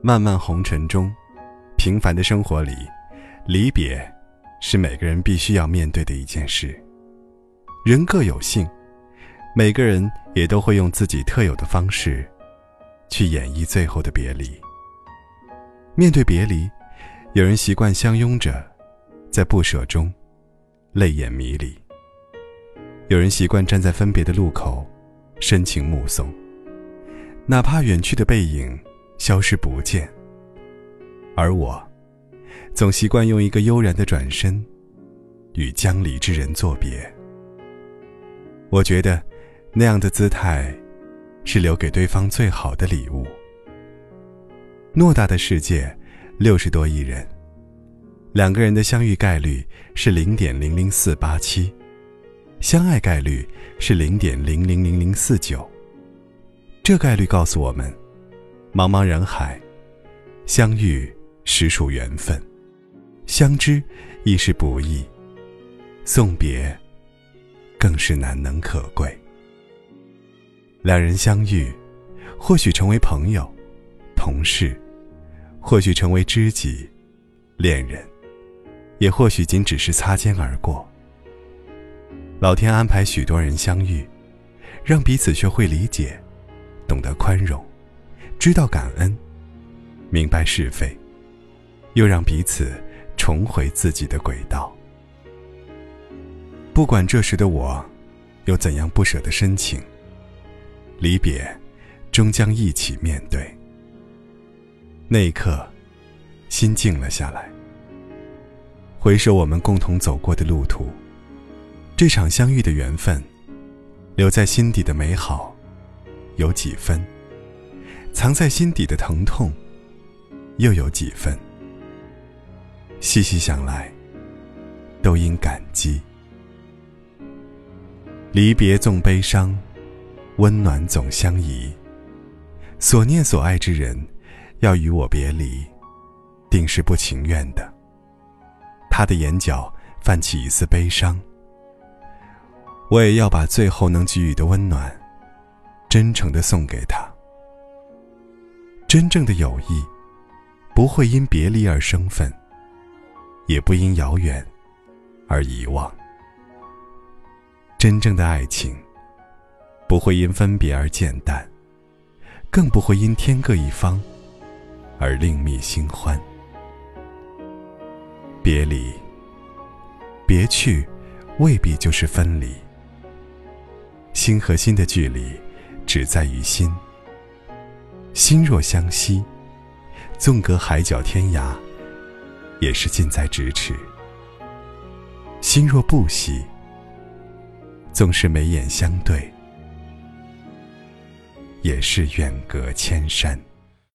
漫漫红尘中，平凡的生活里，离别是每个人必须要面对的一件事。人各有性，每个人也都会用自己特有的方式，去演绎最后的别离。面对别离，有人习惯相拥着，在不舍中，泪眼迷离；有人习惯站在分别的路口，深情目送，哪怕远去的背影。消失不见，而我，总习惯用一个悠然的转身，与将离之人作别。我觉得，那样的姿态，是留给对方最好的礼物。偌大的世界，六十多亿人，两个人的相遇概率是零点零零四八七，相爱概率是零点零零零零四九。这概率告诉我们。茫茫人海，相遇实属缘分，相知亦是不易，送别更是难能可贵。两人相遇，或许成为朋友、同事，或许成为知己、恋人，也或许仅只是擦肩而过。老天安排许多人相遇，让彼此学会理解，懂得宽容。知道感恩，明白是非，又让彼此重回自己的轨道。不管这时的我有怎样不舍的深情，离别终将一起面对。那一刻，心静了下来。回首我们共同走过的路途，这场相遇的缘分，留在心底的美好，有几分？藏在心底的疼痛，又有几分？细细想来，都应感激。离别纵悲伤，温暖总相宜。所念所爱之人，要与我别离，定是不情愿的。他的眼角泛起一丝悲伤，我也要把最后能给予的温暖，真诚的送给他。真正的友谊，不会因别离而生分，也不因遥远而遗忘。真正的爱情，不会因分别而渐淡，更不会因天各一方而另觅新欢。别离，别去，未必就是分离。心和心的距离，只在于心。心若相惜，纵隔海角天涯，也是近在咫尺；心若不惜，纵是眉眼相对，也是远隔千山。